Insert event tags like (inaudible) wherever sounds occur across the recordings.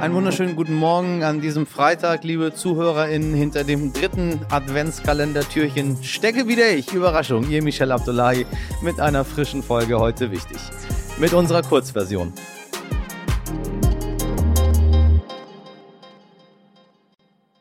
Einen wunderschönen guten Morgen an diesem Freitag, liebe ZuhörerInnen. Hinter dem dritten Adventskalendertürchen stecke wieder ich. Überraschung, ihr Michel Abdullahi mit einer frischen Folge heute wichtig. Mit unserer Kurzversion.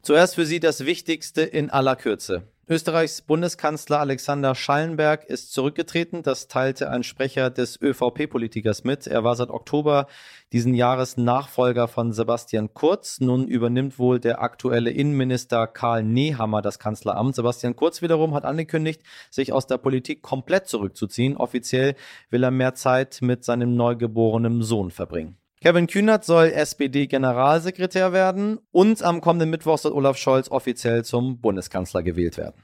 Zuerst für Sie das Wichtigste in aller Kürze. Österreichs Bundeskanzler Alexander Schallenberg ist zurückgetreten. Das teilte ein Sprecher des ÖVP-Politikers mit. Er war seit Oktober diesen Jahres Nachfolger von Sebastian Kurz. Nun übernimmt wohl der aktuelle Innenminister Karl Nehammer das Kanzleramt. Sebastian Kurz wiederum hat angekündigt, sich aus der Politik komplett zurückzuziehen. Offiziell will er mehr Zeit mit seinem neugeborenen Sohn verbringen. Kevin Kühnert soll SPD-Generalsekretär werden und am kommenden Mittwoch soll Olaf Scholz offiziell zum Bundeskanzler gewählt werden.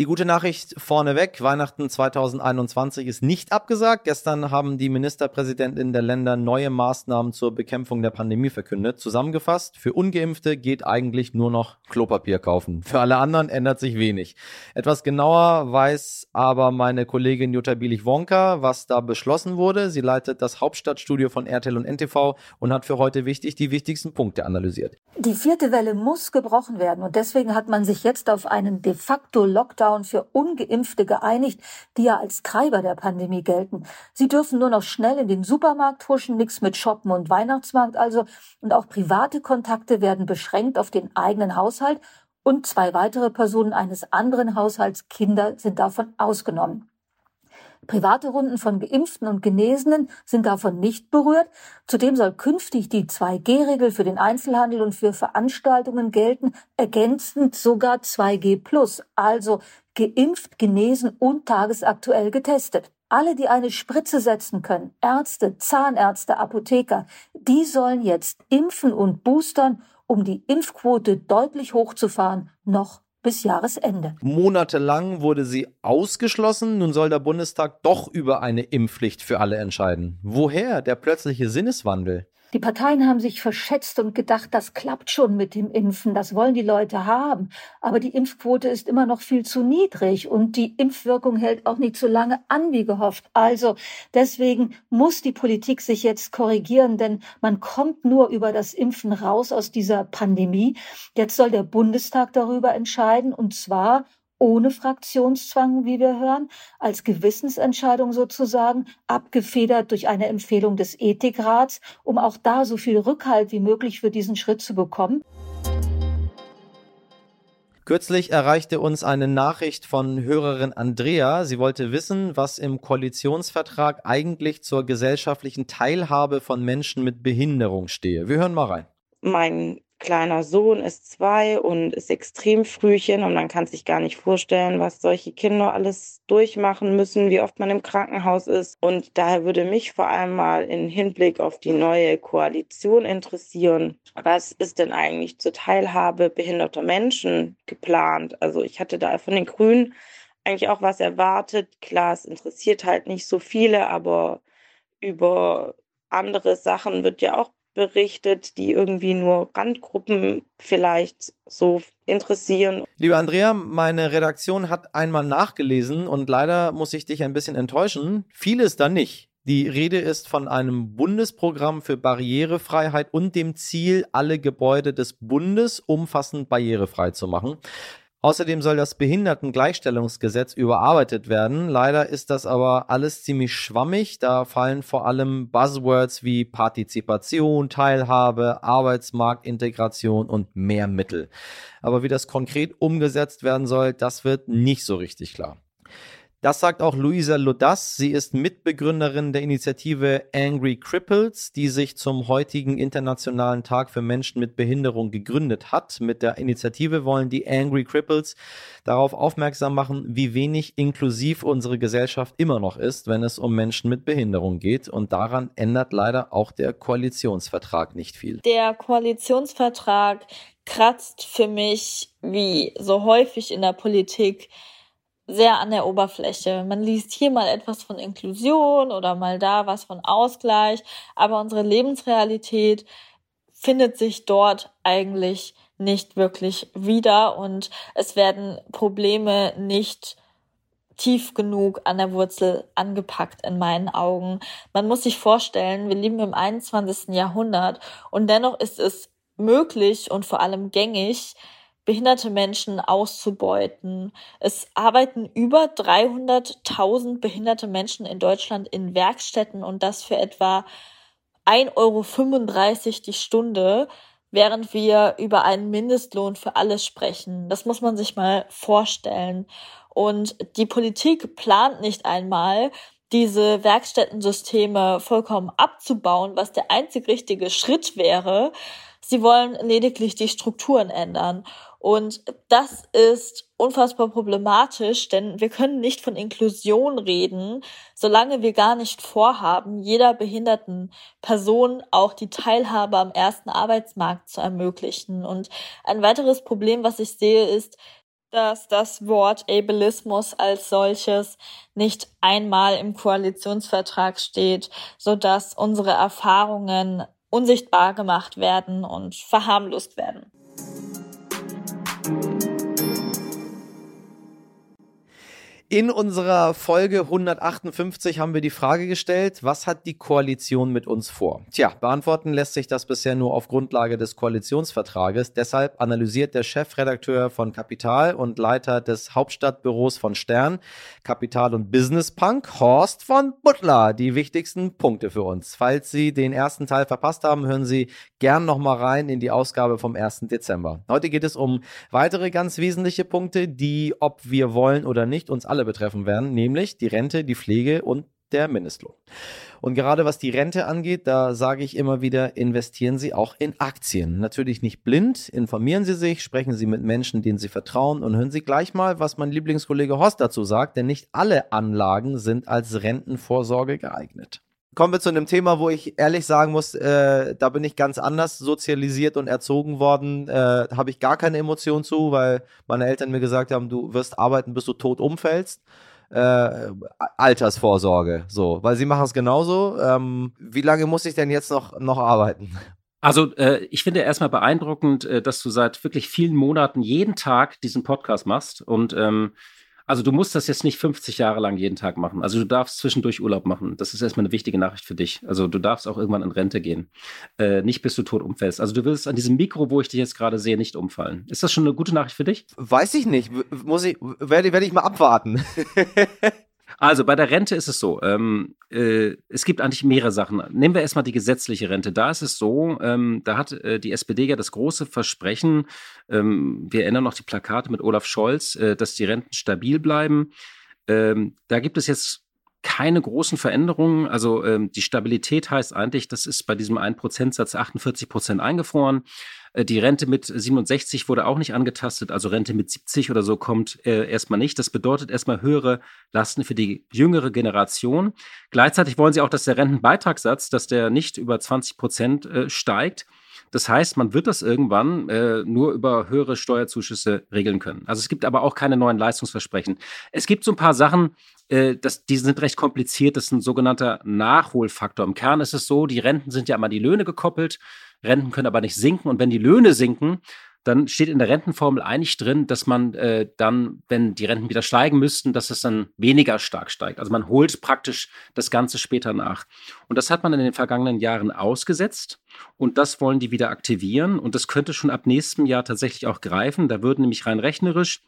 Die gute Nachricht vorneweg, Weihnachten 2021 ist nicht abgesagt. Gestern haben die Ministerpräsidentinnen der Länder neue Maßnahmen zur Bekämpfung der Pandemie verkündet. Zusammengefasst, für ungeimpfte geht eigentlich nur noch Klopapier kaufen. Für alle anderen ändert sich wenig. Etwas genauer weiß aber meine Kollegin Jutta Bielich-Wonka, was da beschlossen wurde. Sie leitet das Hauptstadtstudio von RTL und NTV und hat für heute wichtig die wichtigsten Punkte analysiert. Die vierte Welle muss gebrochen werden und deswegen hat man sich jetzt auf einen de facto Lockdown Lockdown für ungeimpfte geeinigt, die ja als Treiber der Pandemie gelten. Sie dürfen nur noch schnell in den Supermarkt huschen, nichts mit Shoppen und Weihnachtsmarkt also, und auch private Kontakte werden beschränkt auf den eigenen Haushalt und zwei weitere Personen eines anderen Haushalts, Kinder, sind davon ausgenommen. Private Runden von Geimpften und Genesenen sind davon nicht berührt. Zudem soll künftig die 2G-Regel für den Einzelhandel und für Veranstaltungen gelten, ergänzend sogar 2G plus, also geimpft, genesen und tagesaktuell getestet. Alle, die eine Spritze setzen können, Ärzte, Zahnärzte, Apotheker, die sollen jetzt impfen und boostern, um die Impfquote deutlich hochzufahren, noch bis Jahresende. Monatelang wurde sie ausgeschlossen. Nun soll der Bundestag doch über eine Impfpflicht für alle entscheiden. Woher der plötzliche Sinneswandel? Die Parteien haben sich verschätzt und gedacht, das klappt schon mit dem Impfen, das wollen die Leute haben. Aber die Impfquote ist immer noch viel zu niedrig und die Impfwirkung hält auch nicht so lange an wie gehofft. Also deswegen muss die Politik sich jetzt korrigieren, denn man kommt nur über das Impfen raus aus dieser Pandemie. Jetzt soll der Bundestag darüber entscheiden und zwar ohne Fraktionszwang, wie wir hören, als Gewissensentscheidung sozusagen, abgefedert durch eine Empfehlung des Ethikrats, um auch da so viel Rückhalt wie möglich für diesen Schritt zu bekommen. Kürzlich erreichte uns eine Nachricht von Hörerin Andrea. Sie wollte wissen, was im Koalitionsvertrag eigentlich zur gesellschaftlichen Teilhabe von Menschen mit Behinderung stehe. Wir hören mal rein. Mein kleiner Sohn ist zwei und ist extrem frühchen und man kann sich gar nicht vorstellen, was solche Kinder alles durchmachen müssen, wie oft man im Krankenhaus ist. Und daher würde mich vor allem mal in Hinblick auf die neue Koalition interessieren, was ist denn eigentlich zur Teilhabe behinderter Menschen geplant? Also ich hatte da von den Grünen eigentlich auch was erwartet. Klar, es interessiert halt nicht so viele, aber über andere Sachen wird ja auch berichtet, die irgendwie nur Randgruppen vielleicht so interessieren. Liebe Andrea, meine Redaktion hat einmal nachgelesen und leider muss ich dich ein bisschen enttäuschen. Vieles da nicht. Die Rede ist von einem Bundesprogramm für Barrierefreiheit und dem Ziel, alle Gebäude des Bundes umfassend barrierefrei zu machen. Außerdem soll das Behindertengleichstellungsgesetz überarbeitet werden. Leider ist das aber alles ziemlich schwammig. Da fallen vor allem Buzzwords wie Partizipation, Teilhabe, Arbeitsmarktintegration und mehr Mittel. Aber wie das konkret umgesetzt werden soll, das wird nicht so richtig klar. Das sagt auch Luisa Lodas. Sie ist Mitbegründerin der Initiative Angry Cripples, die sich zum heutigen Internationalen Tag für Menschen mit Behinderung gegründet hat. Mit der Initiative wollen die Angry Cripples darauf aufmerksam machen, wie wenig inklusiv unsere Gesellschaft immer noch ist, wenn es um Menschen mit Behinderung geht. Und daran ändert leider auch der Koalitionsvertrag nicht viel. Der Koalitionsvertrag kratzt für mich, wie so häufig in der Politik, sehr an der Oberfläche. Man liest hier mal etwas von Inklusion oder mal da was von Ausgleich, aber unsere Lebensrealität findet sich dort eigentlich nicht wirklich wieder und es werden Probleme nicht tief genug an der Wurzel angepackt in meinen Augen. Man muss sich vorstellen, wir leben im 21. Jahrhundert und dennoch ist es möglich und vor allem gängig, behinderte Menschen auszubeuten. Es arbeiten über 300.000 behinderte Menschen in Deutschland in Werkstätten und das für etwa 1,35 Euro die Stunde während wir über einen Mindestlohn für alles sprechen. Das muss man sich mal vorstellen. Und die Politik plant nicht einmal, diese Werkstättensysteme vollkommen abzubauen, was der einzig richtige Schritt wäre. Sie wollen lediglich die Strukturen ändern. Und das ist unfassbar problematisch, denn wir können nicht von Inklusion reden, solange wir gar nicht vorhaben, jeder behinderten Person auch die Teilhabe am ersten Arbeitsmarkt zu ermöglichen. Und ein weiteres Problem, was ich sehe, ist, dass das Wort Ableismus als solches nicht einmal im Koalitionsvertrag steht, so dass unsere Erfahrungen unsichtbar gemacht werden und verharmlost werden. In unserer Folge 158 haben wir die Frage gestellt, was hat die Koalition mit uns vor? Tja, beantworten lässt sich das bisher nur auf Grundlage des Koalitionsvertrages. Deshalb analysiert der Chefredakteur von Kapital und Leiter des Hauptstadtbüros von Stern, Kapital und Business Punk, Horst von Butler, die wichtigsten Punkte für uns. Falls Sie den ersten Teil verpasst haben, hören Sie gern nochmal rein in die Ausgabe vom 1. Dezember. Heute geht es um weitere ganz wesentliche Punkte, die, ob wir wollen oder nicht, uns alle alle betreffen werden, nämlich die Rente, die Pflege und der Mindestlohn. Und gerade was die Rente angeht, da sage ich immer wieder, investieren Sie auch in Aktien. Natürlich nicht blind, informieren Sie sich, sprechen Sie mit Menschen, denen Sie vertrauen und hören Sie gleich mal, was mein Lieblingskollege Horst dazu sagt, denn nicht alle Anlagen sind als Rentenvorsorge geeignet. Kommen wir zu einem Thema, wo ich ehrlich sagen muss, äh, da bin ich ganz anders sozialisiert und erzogen worden. Äh, Habe ich gar keine Emotion zu, weil meine Eltern mir gesagt haben, du wirst arbeiten, bis du tot umfällst. Äh, Altersvorsorge, so, weil sie machen es genauso. Ähm, wie lange muss ich denn jetzt noch, noch arbeiten? Also äh, ich finde erstmal beeindruckend, äh, dass du seit wirklich vielen Monaten jeden Tag diesen Podcast machst und ähm, also du musst das jetzt nicht 50 Jahre lang jeden Tag machen. Also du darfst zwischendurch Urlaub machen. Das ist erstmal eine wichtige Nachricht für dich. Also du darfst auch irgendwann in Rente gehen. Äh, nicht bis du tot umfällst. Also du willst an diesem Mikro, wo ich dich jetzt gerade sehe, nicht umfallen. Ist das schon eine gute Nachricht für dich? Weiß ich nicht. Muss ich, werde, werde ich mal abwarten. (laughs) Also bei der Rente ist es so, ähm, äh, es gibt eigentlich mehrere Sachen. Nehmen wir erstmal die gesetzliche Rente. Da ist es so, ähm, da hat äh, die SPD ja das große Versprechen, ähm, wir erinnern noch die Plakate mit Olaf Scholz, äh, dass die Renten stabil bleiben. Ähm, da gibt es jetzt keine großen Veränderungen. Also ähm, die Stabilität heißt eigentlich, das ist bei diesem 1%-Satz 48 Prozent eingefroren. Äh, die Rente mit 67 wurde auch nicht angetastet, also Rente mit 70 oder so kommt äh, erstmal nicht. Das bedeutet erstmal höhere Lasten für die jüngere Generation. Gleichzeitig wollen sie auch, dass der Rentenbeitragssatz, dass der nicht über 20 Prozent äh, steigt. Das heißt, man wird das irgendwann äh, nur über höhere Steuerzuschüsse regeln können. Also es gibt aber auch keine neuen Leistungsversprechen. Es gibt so ein paar Sachen, äh, das, die sind recht kompliziert. Das ist ein sogenannter Nachholfaktor. Im Kern ist es so, die Renten sind ja immer die Löhne gekoppelt. Renten können aber nicht sinken. Und wenn die Löhne sinken, dann steht in der Rentenformel eigentlich drin, dass man äh, dann, wenn die Renten wieder steigen müssten, dass es dann weniger stark steigt. Also man holt praktisch das Ganze später nach. Und das hat man in den vergangenen Jahren ausgesetzt und das wollen die wieder aktivieren. Und das könnte schon ab nächstem Jahr tatsächlich auch greifen. Da würden nämlich rein rechnerisch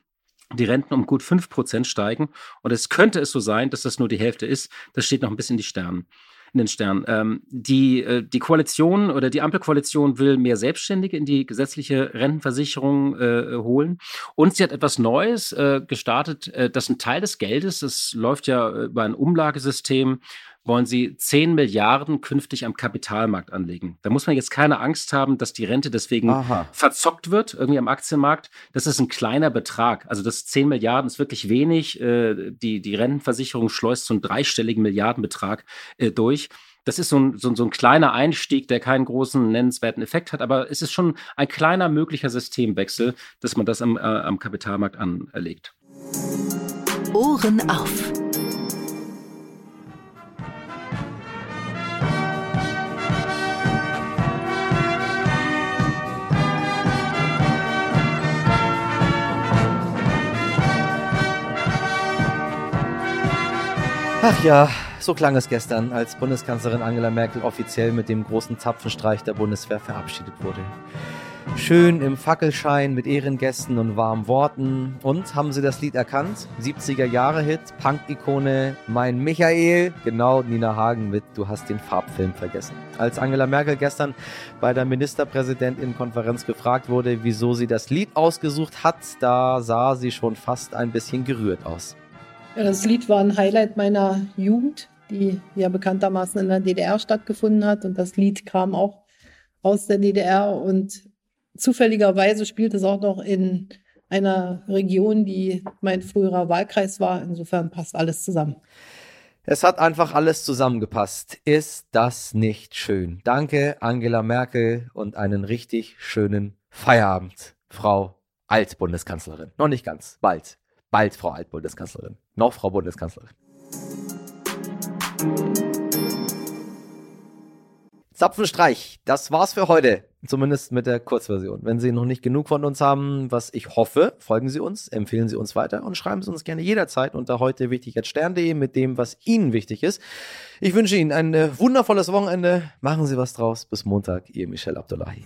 die Renten um gut 5% steigen. Und es könnte es so sein, dass das nur die Hälfte ist. Das steht noch ein bisschen in die Sternen in den Sternen. Ähm, die, äh, die Koalition oder die Ampelkoalition will mehr Selbstständige in die gesetzliche Rentenversicherung äh, holen. Und sie hat etwas Neues äh, gestartet, äh, dass ein Teil des Geldes, das läuft ja über ein Umlagesystem, wollen sie 10 Milliarden künftig am Kapitalmarkt anlegen. Da muss man jetzt keine Angst haben, dass die Rente deswegen Aha. verzockt wird, irgendwie am Aktienmarkt. Das ist ein kleiner Betrag. Also das 10 Milliarden ist wirklich wenig. Äh, die, die Rentenversicherung schleust so einen dreistelligen Milliardenbetrag äh, durch. Das ist so ein, so, so ein kleiner Einstieg, der keinen großen nennenswerten Effekt hat, aber es ist schon ein kleiner möglicher Systemwechsel, dass man das am, äh, am Kapitalmarkt anlegt. Ohren auf. Ach ja, so klang es gestern, als Bundeskanzlerin Angela Merkel offiziell mit dem großen Zapfenstreich der Bundeswehr verabschiedet wurde. Schön im Fackelschein mit Ehrengästen und warmen Worten. Und haben Sie das Lied erkannt? 70er Jahre Hit, Punk-Ikone, Mein Michael. Genau, Nina Hagen mit Du hast den Farbfilm vergessen. Als Angela Merkel gestern bei der Ministerpräsidentin-Konferenz gefragt wurde, wieso sie das Lied ausgesucht hat, da sah sie schon fast ein bisschen gerührt aus. Ja, das Lied war ein Highlight meiner Jugend, die ja bekanntermaßen in der DDR stattgefunden hat. Und das Lied kam auch aus der DDR und zufälligerweise spielt es auch noch in einer Region, die mein früherer Wahlkreis war. Insofern passt alles zusammen. Es hat einfach alles zusammengepasst. Ist das nicht schön? Danke, Angela Merkel, und einen richtig schönen Feierabend, Frau Altbundeskanzlerin. Noch nicht ganz, bald. Bald, Frau Altbundeskanzlerin. Noch Frau Bundeskanzlerin. Zapfenstreich, das war's für heute. Zumindest mit der Kurzversion. Wenn Sie noch nicht genug von uns haben, was ich hoffe, folgen Sie uns, empfehlen Sie uns weiter und schreiben Sie uns gerne jederzeit unter heute wichtig stern.de mit dem, was Ihnen wichtig ist. Ich wünsche Ihnen ein wundervolles Wochenende. Machen Sie was draus. Bis Montag, Ihr Michel Abdullahi.